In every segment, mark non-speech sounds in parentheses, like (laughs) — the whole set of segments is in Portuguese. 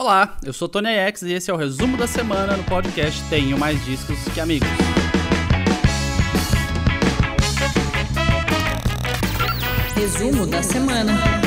Olá, eu sou Tony X e esse é o resumo da semana no podcast Tenho Mais Discos que Amigos. Resumo da semana.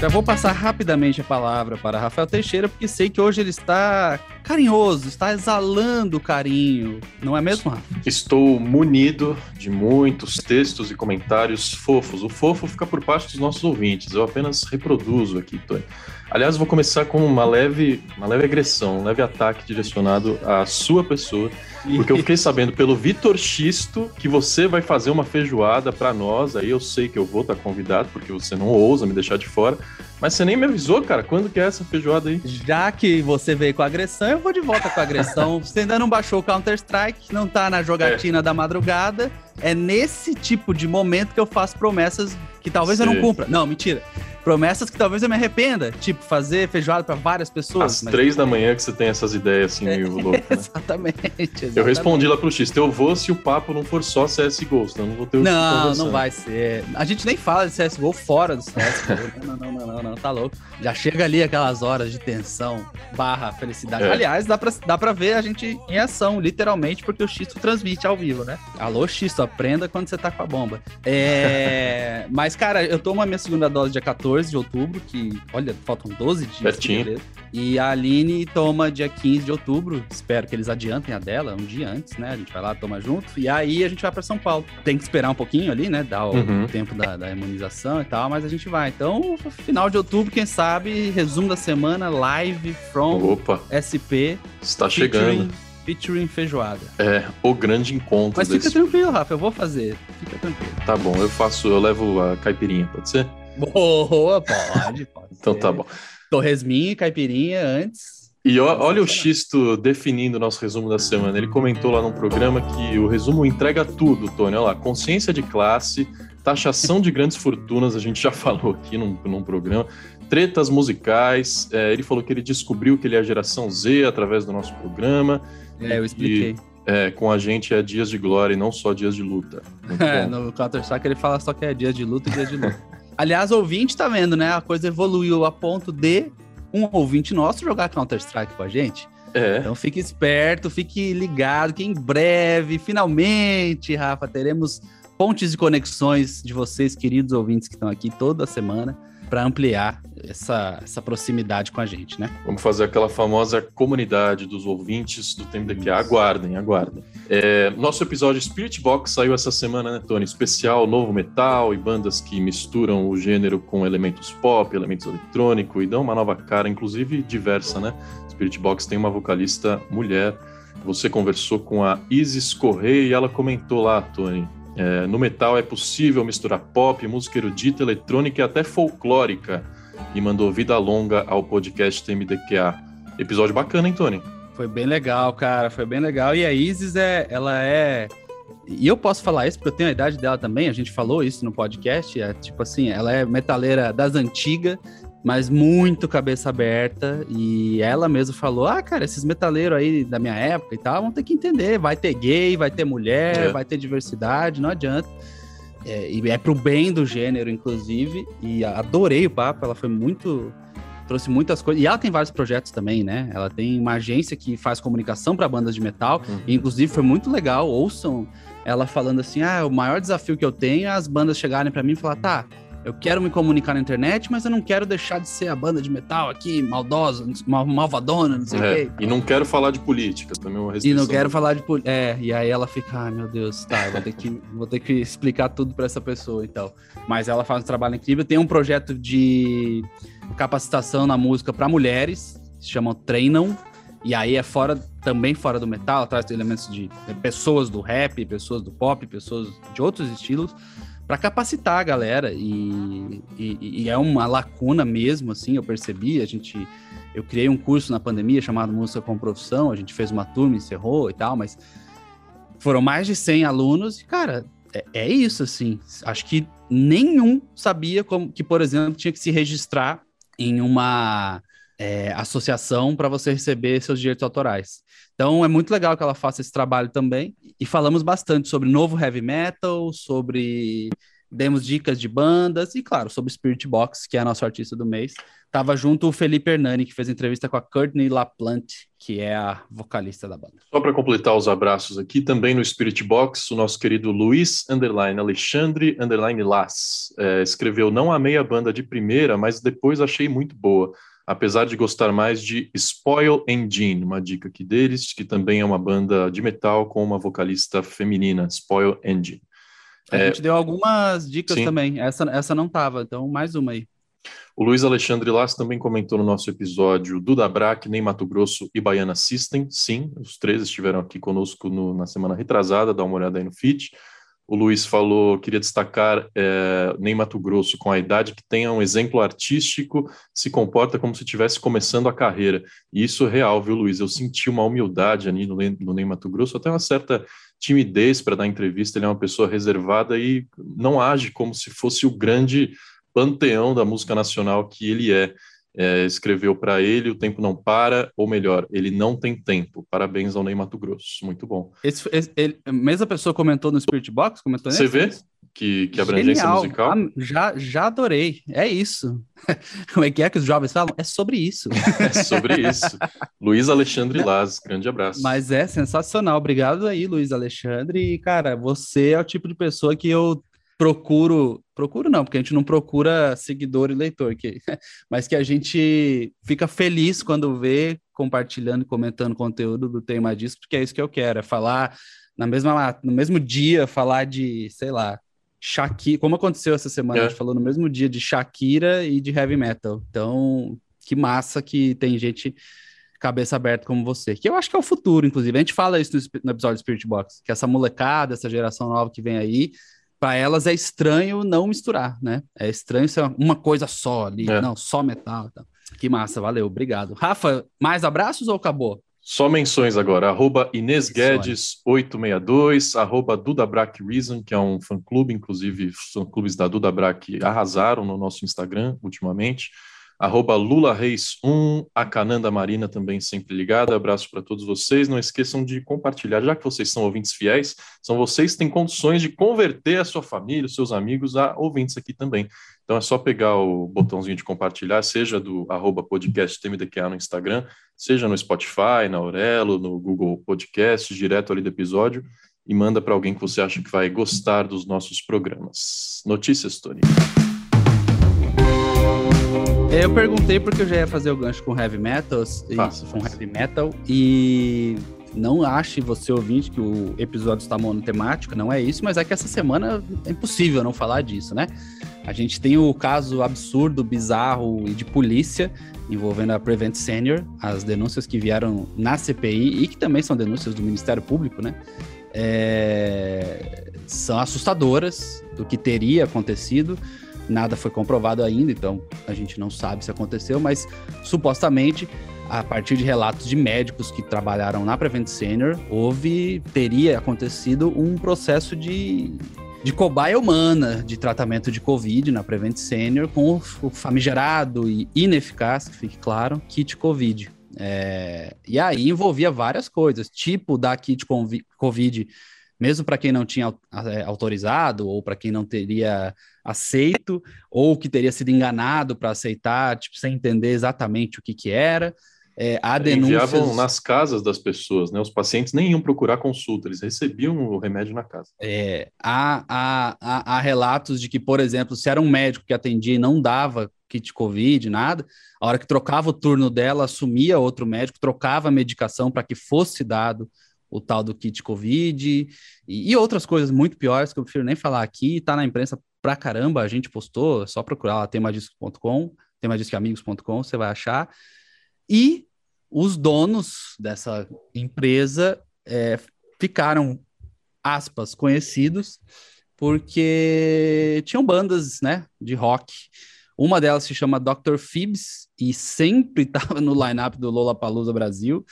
Já vou passar rapidamente a palavra para Rafael Teixeira, porque sei que hoje ele está carinhoso, está exalando carinho. Não é mesmo, Rafa? Estou munido de muitos textos e comentários fofos. O fofo fica por parte dos nossos ouvintes. Eu apenas reproduzo aqui, Tony. Aliás, vou começar com uma leve, uma leve agressão, um leve ataque direcionado à sua pessoa, porque eu fiquei sabendo pelo Vitor Xisto que você vai fazer uma feijoada para nós. Aí eu sei que eu vou estar convidado, porque você não ousa me deixar de fora. Mas você nem me avisou, cara. Quando que é essa feijoada aí? Já que você veio com agressão, eu vou de volta com agressão. (laughs) você ainda não baixou o Counter-Strike, não tá na jogatina é. da madrugada. É nesse tipo de momento que eu faço promessas que talvez Sim. eu não cumpra. Não, mentira promessas que talvez eu me arrependa, tipo fazer feijoada para várias pessoas. Às mas... três da manhã que você tem essas ideias assim meio é, louco, né? (laughs) exatamente, exatamente, Eu respondi lá pro X, eu vou se o papo não for só CSGO, senão não vou ter o Não, não vai ser. A gente nem fala de CSGO fora do CSGO. (laughs) não, não, não, não, não, tá louco. Já chega ali aquelas horas de tensão barra felicidade. É. Aliás, dá pra, dá pra ver a gente em ação, literalmente, porque o Xisto transmite ao vivo, né? Alô, Xisto, aprenda quando você tá com a bomba. É... (laughs) Mas, cara, eu tomo a minha segunda dose dia 14 14 de outubro, que, olha, faltam 12 dias. Pertinho. E a Aline toma dia 15 de outubro. Espero que eles adiantem a dela, um dia antes, né? A gente vai lá, toma junto. E aí a gente vai para São Paulo. Tem que esperar um pouquinho ali, né? Dar o uhum. tempo da, da, imunização e tal, mas a gente vai. Então, final de outubro, quem sabe, resumo da semana, live from Opa. SP. Está chegando featuring feijoada. É, o grande encontro. Mas desse... fica tranquilo, Rafa, eu vou fazer. Fica tranquilo. Tá bom, eu faço, eu levo a caipirinha, pode ser? Boa, pode, pode. então tá bom. Torresminha e caipirinha antes. E olha o Xisto definindo o nosso resumo da semana. Ele comentou lá no programa que o resumo entrega tudo, Tony. Olha lá, consciência de classe, taxação de grandes fortunas, a gente já (laughs) falou aqui num, num programa, tretas musicais. É, ele falou que ele descobriu que ele é a geração Z através do nosso programa. É, eu expliquei. E, é, com a gente é dias de glória e não só dias de luta. (laughs) É, no Counter-Strike ele fala só que é dias de luta e dias de luta. (laughs) Aliás, ouvinte tá vendo, né? A coisa evoluiu a ponto de um ouvinte nosso jogar Counter-Strike com a gente. É. Então fique esperto, fique ligado que em breve, finalmente, Rafa, teremos pontes de conexões de vocês, queridos ouvintes que estão aqui toda semana para ampliar essa, essa proximidade com a gente, né? Vamos fazer aquela famosa comunidade dos ouvintes do TMDQ. Aguardem, aguardem. É, nosso episódio Spirit Box saiu essa semana, né, Tony? Especial, novo metal e bandas que misturam o gênero com elementos pop, elementos eletrônicos e dão uma nova cara, inclusive diversa, né? Spirit Box tem uma vocalista mulher. Você conversou com a Isis Correia e ela comentou lá, Tony, é, no metal é possível misturar pop, música erudita, eletrônica e até folclórica. E mandou vida longa ao podcast TMDQA. Episódio bacana, hein, Tony? Foi bem legal, cara. Foi bem legal. E a Isis, é, ela é. E eu posso falar isso porque eu tenho a idade dela também. A gente falou isso no podcast. É tipo assim, ela é metaleira das antigas mas muito cabeça aberta. E ela mesma falou: Ah, cara, esses metaleiros aí da minha época e tal vão ter que entender. Vai ter gay, vai ter mulher, é. vai ter diversidade, não adianta. É, e é pro bem do gênero, inclusive. E adorei o papo, ela foi muito. Trouxe muitas coisas. E ela tem vários projetos também, né? Ela tem uma agência que faz comunicação para bandas de metal. Uhum. E, inclusive, foi muito legal. Ouçam ela falando assim: ah, o maior desafio que eu tenho é as bandas chegarem para mim e falar, tá, eu quero me comunicar na internet, mas eu não quero deixar de ser a banda de metal aqui, maldosa, mal, malvadona, não sei o é, quê. E não quero falar de política, também é uma restrição. E não quero falar de política. É, e aí ela fica, ai meu Deus, tá, vou ter que, (laughs) vou ter que explicar tudo para essa pessoa então. Mas ela faz um trabalho incrível. Tem um projeto de capacitação na música para mulheres, se chama Treinam. E aí é fora, também fora do metal, traz elementos de pessoas do rap, pessoas do pop, pessoas de outros estilos para capacitar a galera. E, e, e, é uma lacuna mesmo, assim, eu percebi, a gente, eu criei um curso na pandemia chamado Música com Profissão, a gente fez uma turma, encerrou e tal, mas foram mais de 100 alunos. E, cara, é, é isso, assim, acho que nenhum sabia como que, por exemplo, tinha que se registrar em uma é, associação para você receber seus direitos autorais. Então é muito legal que ela faça esse trabalho também. E falamos bastante sobre novo heavy metal, sobre demos dicas de bandas e, claro, sobre Spirit Box, que é nosso artista do mês. Tava junto o Felipe Hernani, que fez entrevista com a Courtney LaPlante, que é a vocalista da banda. Só para completar os abraços aqui, também no Spirit Box, o nosso querido Luiz Underline Alexandre Underline Las é, escreveu: Não amei a banda de primeira, mas depois achei muito boa. Apesar de gostar mais de Spoil Engine, uma dica aqui deles, que também é uma banda de metal com uma vocalista feminina, Spoil Engine. A é, gente deu algumas dicas sim. também. Essa, essa não tava, então mais uma aí. O Luiz Alexandre Lass também comentou no nosso episódio Duda Braque, Nem Mato Grosso e Baiana System. Sim, os três estiveram aqui conosco no, na semana retrasada, dá uma olhada aí no feed. O Luiz falou, queria destacar é, Nem Mato Grosso, com a idade que tenha um exemplo artístico, se comporta como se estivesse começando a carreira. E isso é real, viu, Luiz? Eu senti uma humildade ali no, no Nem Mato Grosso, até uma certa timidez para dar entrevista. Ele é uma pessoa reservada e não age como se fosse o grande panteão da música nacional que ele é é, escreveu para ele O Tempo Não Para, ou melhor, Ele Não Tem Tempo. Parabéns ao Ney Mato Grosso, muito bom. Esse, esse, ele, a mesma pessoa comentou no Spirit Box? Comentou Você vê que, que abrangência Genial. musical? Já, já adorei, é isso. (laughs) Como é que é que os jovens falam? É sobre isso. (laughs) é sobre isso. Luiz Alexandre Laz, grande abraço. Mas é sensacional, obrigado aí, Luiz Alexandre. E, cara, você é o tipo de pessoa que eu procuro, procuro não, porque a gente não procura seguidor e leitor, (laughs) mas que a gente fica feliz quando vê compartilhando e comentando conteúdo do Tema Disco, porque é isso que eu quero, é falar na mesma, no mesmo dia, falar de, sei lá, Shakira, como aconteceu essa semana, é. a gente falou no mesmo dia de Shakira e de heavy metal. Então, que massa que tem gente cabeça aberta como você, que eu acho que é o futuro, inclusive. A gente fala isso no, episódio do Spirit Box, que essa molecada, essa geração nova que vem aí, para elas é estranho não misturar, né? É estranho ser uma coisa só ali, é. não, só metal. Tá. Que massa, valeu, obrigado. Rafa, mais abraços ou acabou? Só menções agora, arroba Inês Guedes 862, arroba Duda Brack Reason, que é um fã-clube, inclusive os fã-clubes da Duda Brack arrasaram no nosso Instagram ultimamente arroba Lula Reis 1, a Cananda Marina também sempre ligada. Abraço para todos vocês. Não esqueçam de compartilhar, já que vocês são ouvintes fiéis, são vocês que têm condições de converter a sua família, os seus amigos a ouvintes aqui também. Então é só pegar o botãozinho de compartilhar, seja do arroba podcast TMDQA no Instagram, seja no Spotify, na Aurelo, no Google Podcast, direto ali do episódio, e manda para alguém que você acha que vai gostar dos nossos programas. Notícias, Tony. É, eu perguntei porque eu já ia fazer o gancho com heavy metal, isso, com heavy metal, e não ache você ouvinte que o episódio está monotemático, não é isso, mas é que essa semana é impossível não falar disso, né? A gente tem o caso absurdo, bizarro e de polícia envolvendo a Prevent Senior, as denúncias que vieram na CPI e que também são denúncias do Ministério Público, né? É... São assustadoras do que teria acontecido nada foi comprovado ainda, então a gente não sabe se aconteceu, mas supostamente, a partir de relatos de médicos que trabalharam na Prevent Senior, houve, teria acontecido um processo de, de cobaia humana de tratamento de Covid na Prevent Senior com o famigerado e ineficaz, que fique claro, kit Covid. É, e aí envolvia várias coisas, tipo da kit Covid mesmo para quem não tinha é, autorizado ou para quem não teria aceito ou que teria sido enganado para aceitar, tipo, sem entender exatamente o que que era. É, há denúncias... Enviavam nas casas das pessoas, né? Os pacientes nem iam procurar consulta, eles recebiam o remédio na casa. É, há, há, há, há relatos de que, por exemplo, se era um médico que atendia e não dava kit Covid, nada, a hora que trocava o turno dela, assumia outro médico, trocava a medicação para que fosse dado o tal do kit Covid e, e, outras coisas muito piores que eu prefiro nem falar aqui, tá na imprensa pra caramba, a gente postou, é só procurar lá temadisco.com, temadiscoamigos.com, você vai achar. E os donos dessa empresa é, ficaram, aspas, conhecidos porque tinham bandas, né, de rock. Uma delas se chama Dr. Phoebs e sempre (laughs) estava no line-up do Lollapalooza Brasil.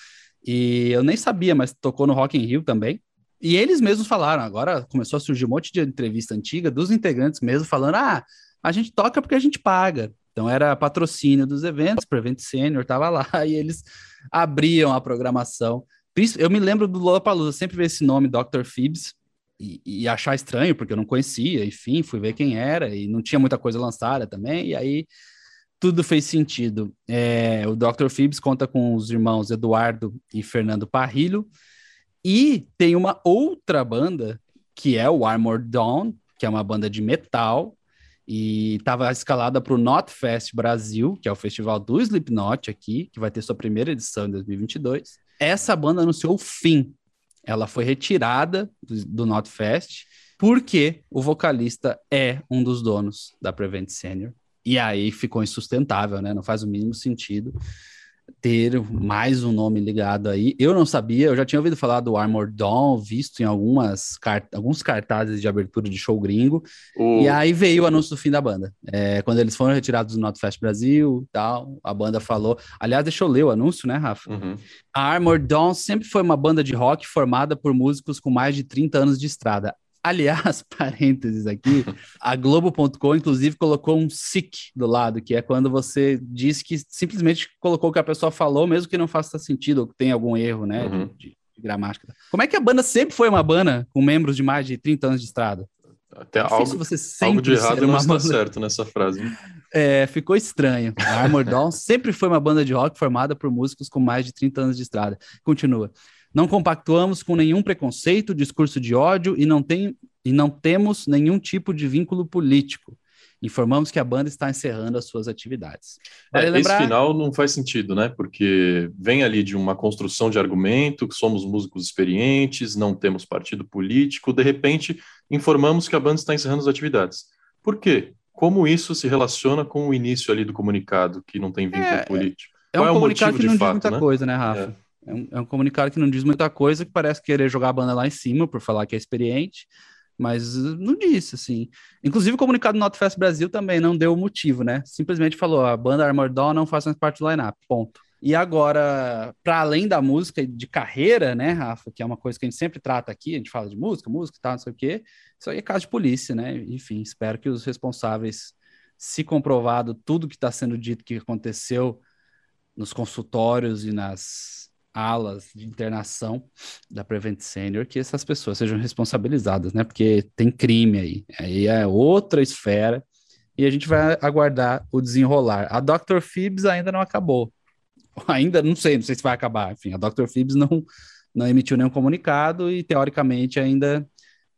E eu nem sabia, mas tocou no Rock in Rio também. E eles mesmos falaram, agora começou a surgir um monte de entrevista antiga dos integrantes mesmo falando: "Ah, a gente toca porque a gente paga". Então era patrocínio dos eventos, Prevent Senior tava lá (laughs) e eles abriam a programação. Eu me lembro do Lollapalooza, sempre vi esse nome, Dr. Phoebs, e, e, achar estranho, porque eu não conhecia, enfim, fui ver quem era, e não tinha muita coisa lançada também, e aí tudo fez sentido. É, o Dr. Phoebs conta com os irmãos Eduardo e Fernando Parrilho, e tem uma outra banda, que é o Armored Dawn, que é uma banda de metal, e estava escalada para o Notfest Brasil, que é o festival do Slipknot aqui, que vai ter sua primeira edição em 2022. Essa banda anunciou o fim. Ela foi retirada do, do Notfest porque o vocalista é um dos donos da Prevent Senior. E aí ficou insustentável, né? Não faz o mínimo sentido ter mais um nome ligado aí. Eu não sabia, eu já tinha ouvido falar do Armor Dawn, visto em algumas cart alguns cartazes de abertura de show gringo. O... E aí veio o anúncio do fim da banda. É, quando eles foram retirados do Notfest Brasil tal, a banda falou. Aliás, deixa eu ler o anúncio, né, Rafa? Uhum. A Armor Dawn sempre foi uma banda de rock formada por músicos com mais de 30 anos de estrada. Aliás, (laughs) parênteses aqui, a Globo.com, inclusive, colocou um SIC do lado, que é quando você diz que simplesmente colocou o que a pessoa falou, mesmo que não faça sentido ou que tenha algum erro, né, uhum. de, de, gramática. Como é que a banda sempre foi uma banda com membros de mais de 30 anos de estrada? Até algo, você algo de errado não está certo nessa frase. É, ficou estranho. A Armor Dawn sempre foi uma banda de rock formada por músicos com mais de 30 anos de estrada. Continua. Não compactuamos com nenhum preconceito, discurso de ódio e não, tem, e não temos nenhum tipo de vínculo político. Informamos que a banda está encerrando as suas atividades. Vale é, lembrar... Esse final não faz sentido, né? Porque vem ali de uma construção de argumento, que somos músicos experientes, não temos partido político, de repente informamos que a banda está encerrando as atividades. Por quê? Como isso se relaciona com o início ali do comunicado, que não tem vínculo é, político? É Qual um é comunicado que não fato, diz muita né? coisa, né, Rafa? É. É um, é um comunicado que não diz muita coisa, que parece querer jogar a banda lá em cima por falar que é experiente, mas não disse, assim. Inclusive, o comunicado do Notfest Brasil também não deu motivo, né? Simplesmente falou: a banda Armored Dawn não faz mais parte do line-up, ponto. E agora, para além da música de carreira, né, Rafa, que é uma coisa que a gente sempre trata aqui, a gente fala de música, música e tal, não sei o quê, isso aí é caso de polícia, né? Enfim, espero que os responsáveis, se comprovado tudo que está sendo dito que aconteceu nos consultórios e nas alas de internação da Prevent Senior que essas pessoas sejam responsabilizadas, né? Porque tem crime aí. Aí é outra esfera e a gente vai aguardar o desenrolar. A Dr. Phoebs ainda não acabou. (laughs) Ainda não sei, não sei se vai acabar. Enfim, a Dr. Phoebs não, não emitiu nenhum comunicado e teoricamente ainda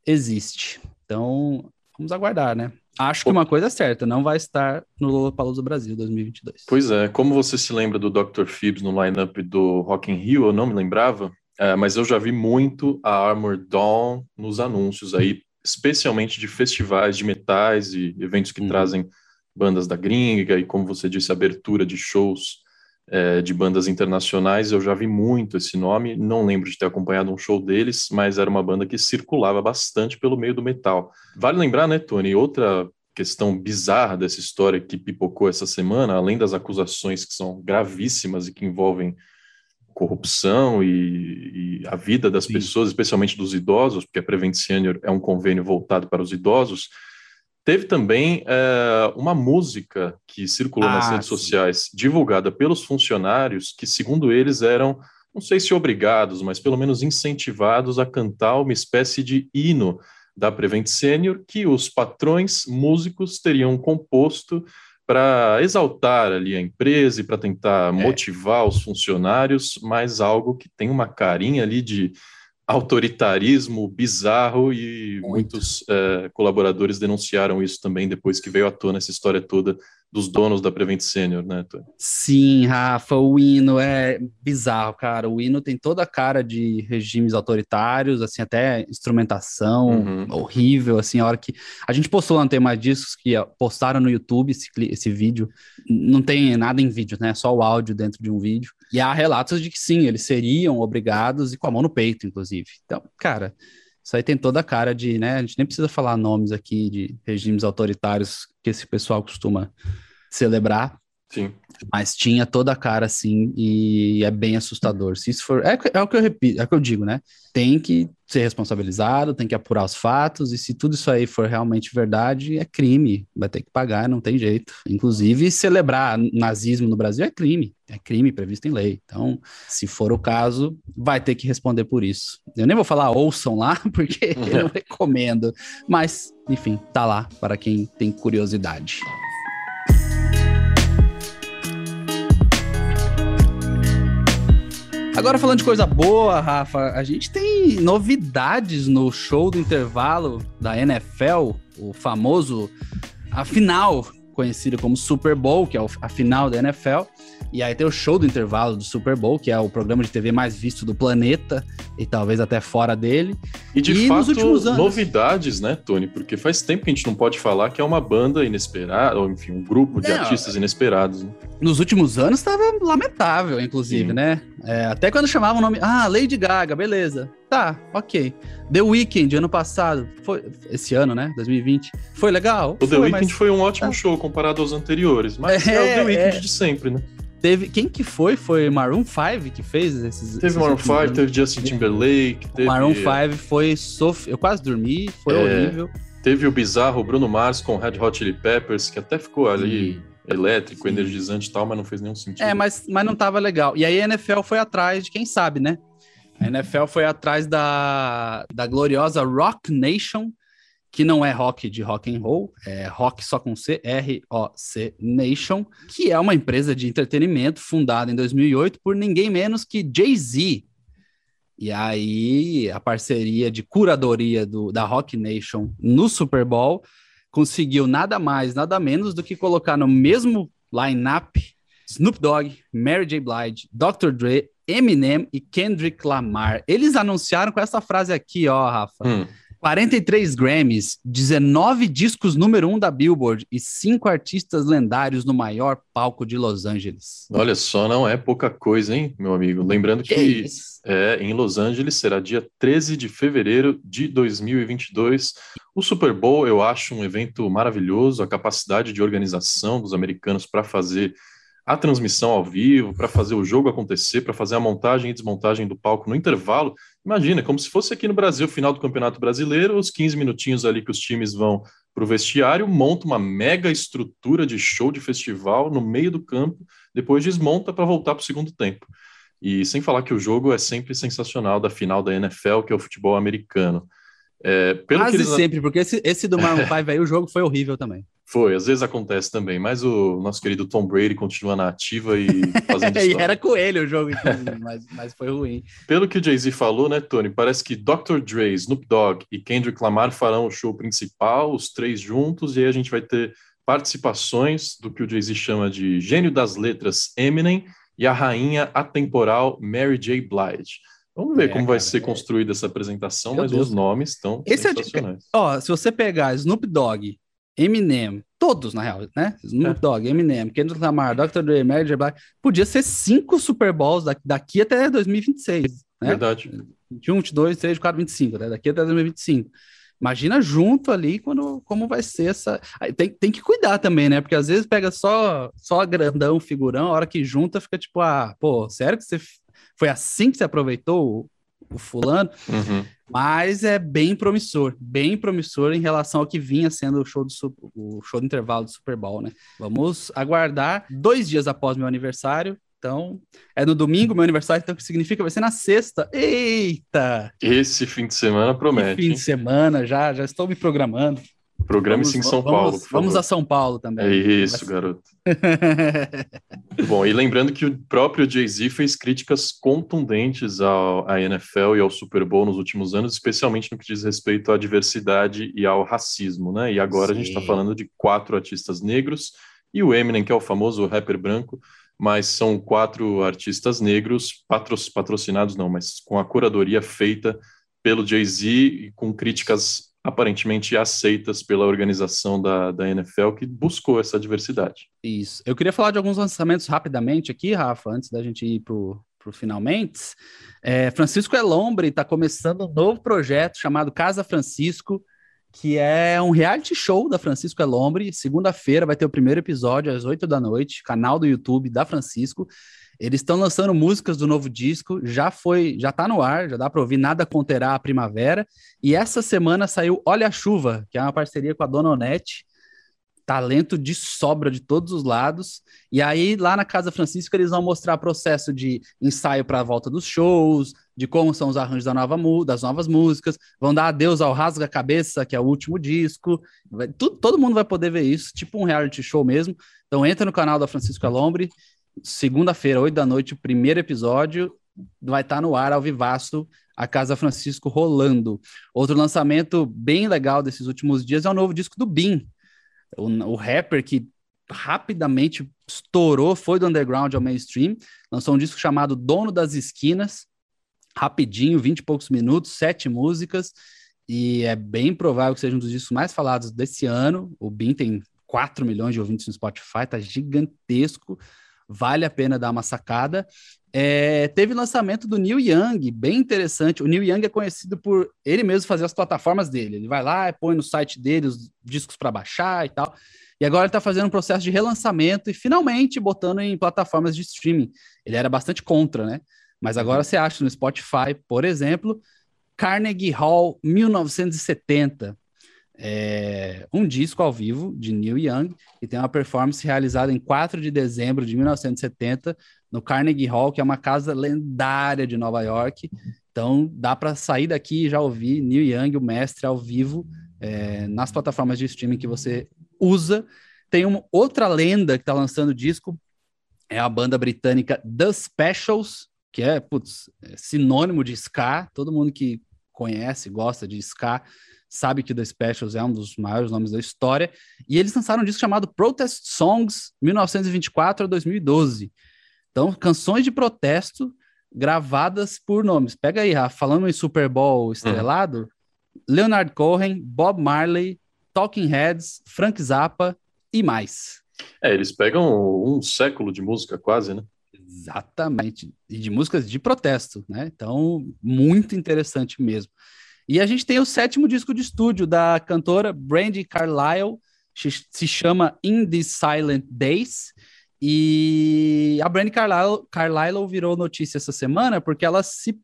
existe. Então, vamos aguardar, né? Acho que uma coisa é certa, não vai estar no Lollapalooza Brasil 2022. Pois é, como você se lembra do Dr. Phoebs no lineup do Rock in Rio, eu não me lembrava, é, mas eu já vi muito a Armor Dawn nos anúncios aí, especialmente de festivais de metais e eventos que uhum. trazem bandas da gringa e, como você disse, abertura de shows é, de bandas internacionais, eu já vi muito esse nome, não lembro de ter acompanhado um show deles, mas era uma banda que circulava bastante pelo meio do metal. Vale lembrar, né, Tony, outra questão bizarra dessa história que pipocou essa semana, além das acusações que são gravíssimas e que envolvem corrupção e, e a vida das Sim. pessoas, especialmente dos idosos, porque a Prevent Senior é um convênio voltado para os idosos, Teve também é, uma música que circulou ah, nas redes sim. sociais, divulgada pelos funcionários, que, segundo eles, eram, não sei se obrigados, mas pelo menos incentivados a cantar uma espécie de hino da Prevent Senior, que os patrões músicos teriam composto para exaltar ali a empresa e para tentar é. motivar os funcionários, mas algo que tem uma carinha ali de autoritarismo bizarro e Muito. muitos é, colaboradores denunciaram isso também depois que veio à tona essa história toda dos donos da Prevent Senior, né? Sim, Rafa, o hino é bizarro, cara. O hino tem toda a cara de regimes autoritários, assim, até instrumentação uhum. horrível, assim, a hora que... A gente postou lá no Tem Mais Discos, que postaram no YouTube esse, esse vídeo. Não tem nada em vídeo, né? Só o áudio dentro de um vídeo. E há relatos de que sim, eles seriam obrigados e com a mão no peito, inclusive. Então, cara... Isso aí tem toda a cara de, né? A gente nem precisa falar nomes aqui de regimes autoritários que esse pessoal costuma celebrar. Sim. Mas tinha toda a cara assim, e é bem assustador. Se isso for. É, é o que eu repito, é o que eu digo, né? Tem que ser responsabilizado, tem que apurar os fatos, e se tudo isso aí for realmente verdade, é crime. Vai ter que pagar, não tem jeito. Inclusive, celebrar nazismo no Brasil é crime. É crime previsto em lei. Então, se for o caso, vai ter que responder por isso. Eu nem vou falar ouçam lá, (laughs) porque eu (laughs) recomendo. Mas, enfim, tá lá para quem tem curiosidade. Agora falando de coisa boa, Rafa, a gente tem novidades no show do intervalo da NFL, o famoso a final, conhecido como Super Bowl, que é a final da NFL. E aí tem o show do intervalo do Super Bowl, que é o programa de TV mais visto do planeta e talvez até fora dele. E de e fato, anos... novidades, né, Tony? Porque faz tempo que a gente não pode falar que é uma banda inesperada, ou enfim, um grupo de não, artistas inesperados. Né? Nos últimos anos estava lamentável, inclusive, Sim. né? É, até quando chamavam o nome. Ah, Lady Gaga, beleza. Tá, ok. The Weeknd, ano passado, foi esse ano, né? 2020. Foi legal? O foi, The Weeknd mas... foi um ótimo ah. show comparado aos anteriores, mas é, é o The Weeknd é... de sempre, né? Teve, quem que foi? Foi Maroon 5 que fez esses. Teve esses Maroon 5, teve Justin Timberlake. Teve... Maroon 5 foi sof... Eu quase dormi, foi é, horrível. Teve o bizarro Bruno Mars com Red Hot Chili Peppers, que até ficou ali Sim. elétrico, Sim. energizante e tal, mas não fez nenhum sentido. É, mas, mas não tava legal. E aí a NFL foi atrás de quem sabe, né? A NFL foi atrás da, da gloriosa Rock Nation, que não é rock de rock and roll, é rock só com C, R-O-C Nation, que é uma empresa de entretenimento fundada em 2008 por ninguém menos que Jay-Z. E aí a parceria de curadoria do, da Rock Nation no Super Bowl conseguiu nada mais, nada menos do que colocar no mesmo line-up Snoop Dogg, Mary J. Blige, Dr. Dre, Eminem e Kendrick Lamar. Eles anunciaram com essa frase aqui, ó, Rafa. Hum. 43 Grammys, 19 discos número 1 um da Billboard e 5 artistas lendários no maior palco de Los Angeles. Olha só, não é pouca coisa, hein, meu amigo? Lembrando que, que é, em Los Angeles será dia 13 de fevereiro de 2022. O Super Bowl eu acho um evento maravilhoso, a capacidade de organização dos americanos para fazer a transmissão ao vivo, para fazer o jogo acontecer, para fazer a montagem e desmontagem do palco no intervalo. Imagina, como se fosse aqui no Brasil, final do Campeonato Brasileiro, os 15 minutinhos ali que os times vão para o vestiário, monta uma mega estrutura de show de festival no meio do campo, depois desmonta para voltar para o segundo tempo. E sem falar que o jogo é sempre sensacional da final da NFL, que é o futebol americano. É, Quase eles... sempre, porque esse, esse do Maroon (laughs) 5 aí, o jogo foi horrível também. Foi, às vezes acontece também, mas o nosso querido Tom Brady continua na ativa e fazendo (laughs) E era com ele o jogo, (laughs) mas, mas foi ruim. Pelo que o Jay-Z falou, né, Tony, parece que Dr. Dre, Snoop Dogg e Kendrick Lamar farão o show principal, os três juntos, e aí a gente vai ter participações do que o Jay-Z chama de gênio das letras Eminem e a rainha atemporal Mary J. Blige. Vamos ver é, como cara, vai ser é... construída essa apresentação, Meu mas Deus. os nomes estão Esse é sensacionais. É Ó, se você pegar Snoop Dogg, Eminem, todos na real, né? Snoop é. Dogg, Eminem, Kendrick Lamar, Dr. Dre, Mary. Blige, podia ser cinco Super Bowls daqui até 2026, né? Verdade. 21, 22, 23, 24, 25, né? Daqui até 2025. Imagina junto ali quando, como vai ser essa. Tem, tem que cuidar também, né? Porque às vezes pega só, só grandão, figurão, a hora que junta fica tipo, ah, pô, sério que você foi assim que você aproveitou o, o fulano? Uhum. Mas é bem promissor, bem promissor em relação ao que vinha sendo o show do, o show do intervalo do Super Bowl, né? Vamos aguardar dois dias após meu aniversário. Então, é no domingo, meu aniversário, então que significa? Vai ser na sexta. Eita! Esse fim de semana promete. Esse fim de semana, já, já estou me programando. Programe-se em São vamos, Paulo. Vamos a São Paulo também. É isso, garoto. (laughs) Bom, e lembrando que o próprio Jay-Z fez críticas contundentes ao, à NFL e ao Super Bowl nos últimos anos, especialmente no que diz respeito à diversidade e ao racismo, né? E agora Sim. a gente está falando de quatro artistas negros e o Eminem, que é o famoso rapper branco, mas são quatro artistas negros patrocinados, não, mas com a curadoria feita pelo Jay-Z e com críticas aparentemente aceitas pela organização da, da NFL que buscou essa diversidade. Isso. Eu queria falar de alguns lançamentos rapidamente aqui, Rafa, antes da gente ir para o finalmente. É, Francisco Elombre está começando um novo projeto chamado Casa Francisco, que é um reality show da Francisco Elombre. Segunda-feira vai ter o primeiro episódio às 8 da noite, canal do YouTube da Francisco. Eles estão lançando músicas do novo disco, já foi, já tá no ar, já dá para ouvir Nada Conterá a Primavera. E essa semana saiu Olha a Chuva, que é uma parceria com a Dona Onete. Talento de sobra de todos os lados. E aí, lá na Casa Francisco, eles vão mostrar processo de ensaio para a volta dos shows, de como são os arranjos da nova, das novas músicas, vão dar adeus ao Rasga Cabeça, que é o último disco. Vai, tu, todo mundo vai poder ver isso, tipo um reality show mesmo. Então entra no canal da Francisco Alombre, segunda-feira, 8 da noite, o primeiro episódio vai estar no ar ao vivaço, a Casa Francisco rolando. Outro lançamento bem legal desses últimos dias é o novo disco do Bin, o, o rapper que rapidamente estourou, foi do underground ao mainstream, lançou um disco chamado Dono das Esquinas, rapidinho, 20 e poucos minutos, sete músicas, e é bem provável que seja um dos discos mais falados desse ano. O Bin tem 4 milhões de ouvintes no Spotify, tá gigantesco vale a pena dar uma sacada. É, teve lançamento do Neil Young, bem interessante. O Neil Young é conhecido por ele mesmo fazer as plataformas dele. Ele vai lá, põe no site dele os discos para baixar e tal. E agora ele está fazendo um processo de relançamento e finalmente botando em plataformas de streaming. Ele era bastante contra, né? Mas agora você acha no Spotify, por exemplo, Carnegie Hall 1970 é, um disco ao vivo de Neil Young e tem uma performance realizada em 4 de dezembro de 1970 no Carnegie Hall, que é uma casa lendária de Nova York. Então dá para sair daqui e já ouvir Neil Young, o mestre, ao vivo é, nas plataformas de streaming que você usa. Tem uma outra lenda que está lançando disco, é a banda britânica The Specials, que é, putz, é sinônimo de ska. Todo mundo que conhece, gosta de ska, sabe que The Specials é um dos maiores nomes da história, e eles lançaram um disco chamado Protest Songs 1924 a 2012. Então, canções de protesto gravadas por nomes. Pega aí, Rafa, falando em Super Bowl estrelado, uhum. Leonard Cohen, Bob Marley, Talking Heads, Frank Zappa e mais. É, eles pegam um século de música quase, né? Exatamente. E de músicas de protesto, né? Então, muito interessante mesmo. E a gente tem o sétimo disco de estúdio da cantora Brandy Carlile, se chama In These Silent Days. E a Brandy Carlile, Carlile virou notícia essa semana porque ela se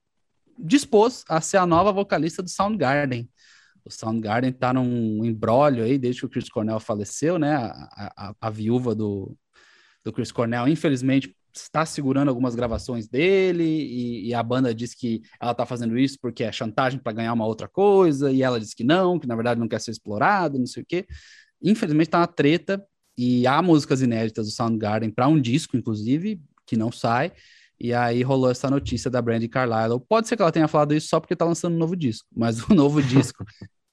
dispôs a ser a nova vocalista do Soundgarden. O Soundgarden tá num embrólio aí desde que o Chris Cornell faleceu, né? A, a, a viúva do, do Chris Cornell, infelizmente, está segurando algumas gravações dele e, e, a banda diz que ela está fazendo isso porque é chantagem para ganhar uma outra coisa e ela diz que não, que na verdade não quer ser explorado, não sei o quê. Infelizmente está uma treta e há músicas inéditas do Soundgarden para um disco, inclusive, que não sai. E aí rolou essa notícia da Brandy Carlisle. Pode ser que ela tenha falado isso só porque está lançando um novo disco, mas o novo (laughs) disco,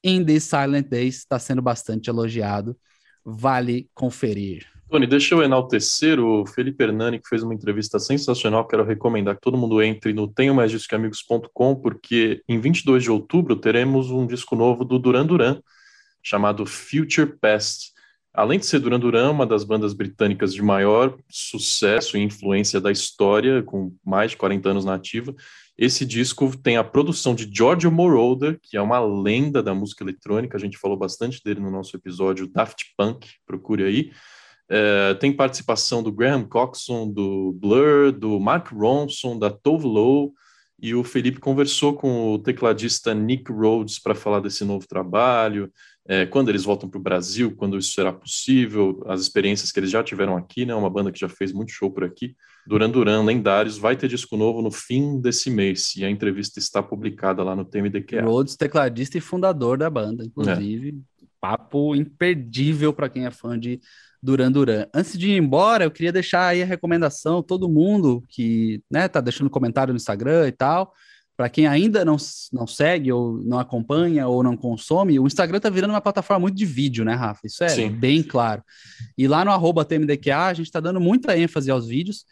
In These Silent Days, está sendo bastante elogiado. Vale conferir. Tony, deixa eu enaltecer o Felipe Hernani, que fez uma entrevista sensacional. Quero recomendar que todo mundo entre no tenhomaisdiscoamigos.com, porque em 22 de outubro teremos um disco novo do Duran Duran, chamado Future Past. Além de ser Duran Duran, uma das bandas britânicas de maior sucesso e influência da história, com mais de 40 anos na ativa, esse disco tem a produção de Giorgio Moroder, que é uma lenda da música eletrônica, a gente falou bastante dele no nosso episódio Daft Punk, procure aí. É, tem participação do Graham Coxon, do Blur, do Mark Ronson, da Tove Lo, e o Felipe conversou com o tecladista Nick Rhodes para falar desse novo trabalho, é, quando eles voltam para o Brasil, quando isso será possível, as experiências que eles já tiveram aqui, né? Uma banda que já fez muito show por aqui. Duran Duran, lendários, vai ter disco novo no fim desse mês, e a entrevista está publicada lá no TMDQA. Rhodes, tecladista e fundador da banda, inclusive. É. Papo imperdível para quem é fã de Duran Duran. Antes de ir embora, eu queria deixar aí a recomendação, todo mundo que né, tá deixando comentário no Instagram e tal, para quem ainda não, não segue ou não acompanha ou não consome, o Instagram tá virando uma plataforma muito de vídeo, né, Rafa? Isso é Sim. bem claro. E lá no arroba TMDQA, a gente está dando muita ênfase aos vídeos.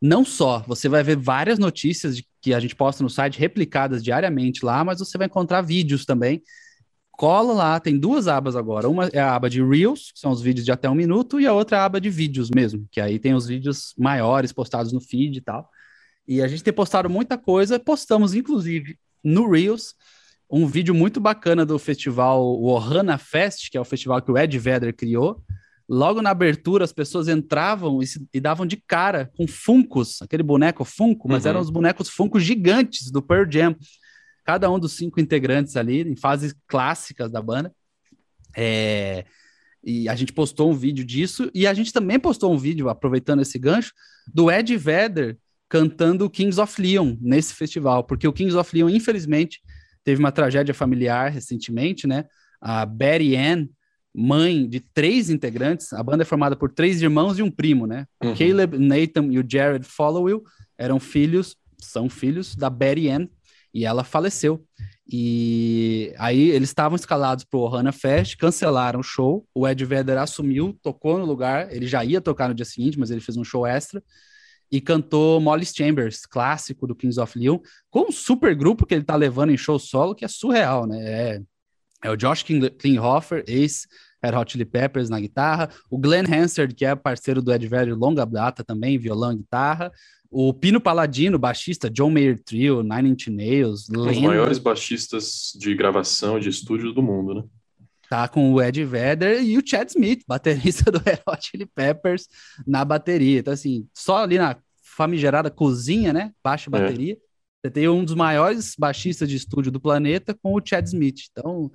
Não só, você vai ver várias notícias de, que a gente posta no site replicadas diariamente lá, mas você vai encontrar vídeos também cola lá, tem duas abas agora. Uma é a aba de Reels, que são os vídeos de até um minuto, e a outra é a aba de vídeos mesmo, que aí tem os vídeos maiores postados no feed e tal. E a gente tem postado muita coisa, postamos inclusive no Reels um vídeo muito bacana do festival Ohana Fest, que é o festival que o Ed Vedder criou. Logo na abertura, as pessoas entravam e, se, e davam de cara com Funcos, aquele boneco Funko, mas uhum. eram os bonecos Funko gigantes do Pearl Jam. Cada um dos cinco integrantes ali, em fases clássicas da banda. É, e a gente postou um vídeo disso, e a gente também postou um vídeo, aproveitando esse gancho, do Ed Vedder cantando Kings of Leon nesse festival, porque o Kings of Leon, infelizmente, teve uma tragédia familiar recentemente, né? A Betty Ann, mãe de três integrantes, a banda é formada por três irmãos e um primo, né? Uhum. O Caleb, Nathan e o Jared Followill eram filhos, são filhos da Betty Ann, e ela faleceu. E aí eles estavam escalados para o Ohana Fest, cancelaram o show. O Ed Vedder assumiu, tocou no lugar. Ele já ia tocar no dia seguinte, mas ele fez um show extra e cantou Molly Chambers, clássico do Kings of Leon, com um super grupo que ele tá levando em show solo, que é surreal, né? É, é o Josh Klinghoffer, ex Red Hot Chili Peppers na guitarra, o Glenn Hansard, que é parceiro do Ed Vedder longa data também, violão e guitarra, o Pino Paladino, baixista, John Mayer Trio, Nine Inch Nails, um dos maiores baixistas de gravação de estúdio do mundo, né? Tá com o Ed Vedder e o Chad Smith, baterista (laughs) do Red Hot Chili Peppers, na bateria. Então, assim, só ali na famigerada cozinha, né? Baixa é. bateria. É. Você tem um dos maiores baixistas de estúdio do planeta com o Chad Smith. Então,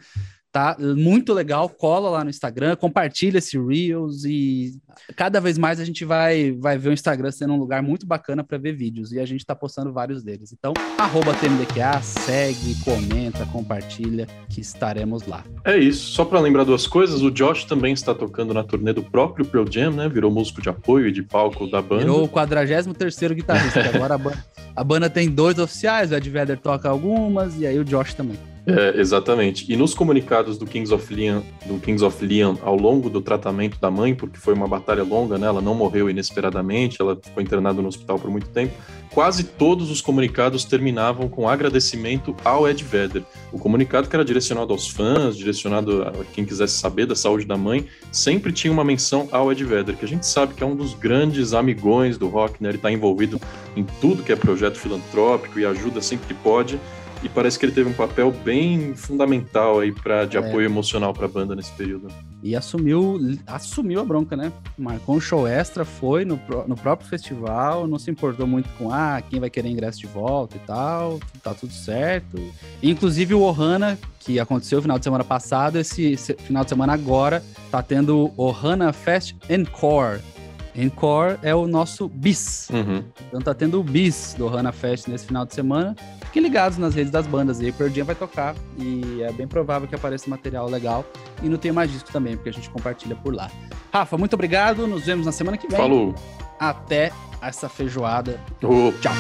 tá muito legal. Cola lá no Instagram, compartilha esse Reels e cada vez mais a gente vai, vai ver o Instagram sendo um lugar muito bacana para ver vídeos e a gente tá postando vários deles. Então, arroba TMDQA, segue, comenta, compartilha, que estaremos lá. É isso. Só para lembrar duas coisas, o Josh também está tocando na turnê do próprio Pearl Jam, né? Virou músico de apoio e de palco da banda. Virou o 43º guitarrista, agora a banda, a banda tem dois oficiais, o Ed Vedder toca algumas e aí o Josh também. É, exatamente. E nos comunicados do Kings of Leon, do Kings of Leon, ao longo do tratamento da mãe, porque foi uma batalha longa, né? Ela não morreu inesperadamente, ela ficou internada no hospital por muito tempo. Quase todos os comunicados terminavam com agradecimento ao Ed Vedder. O comunicado que era direcionado aos fãs, direcionado a quem quisesse saber da saúde da mãe, sempre tinha uma menção ao Ed Vedder, que a gente sabe que é um dos grandes amigões do rock, né? Ele está envolvido em tudo que é projeto filantrópico e ajuda sempre que pode e parece que ele teve um papel bem fundamental aí para de é. apoio emocional para a banda nesse período. E assumiu, assumiu a bronca, né? Marcou um show extra, foi no, no próprio festival, não se importou muito com ah, quem vai querer ingresso de volta e tal, tá tudo certo. Inclusive o Ohana, que aconteceu no final de semana passado, esse, final de semana agora tá tendo o Ohana Fest Encore. Encore é o nosso bis. Uhum. Então tá tendo o bis do Ohana Fest nesse final de semana. Fiquem ligados nas redes das bandas aí, Pearl Jam vai tocar e é bem provável que apareça material legal. E não tem mais disco também, porque a gente compartilha por lá. Rafa, muito obrigado, nos vemos na semana que vem. Falou! Até essa feijoada. Oh. Tchau!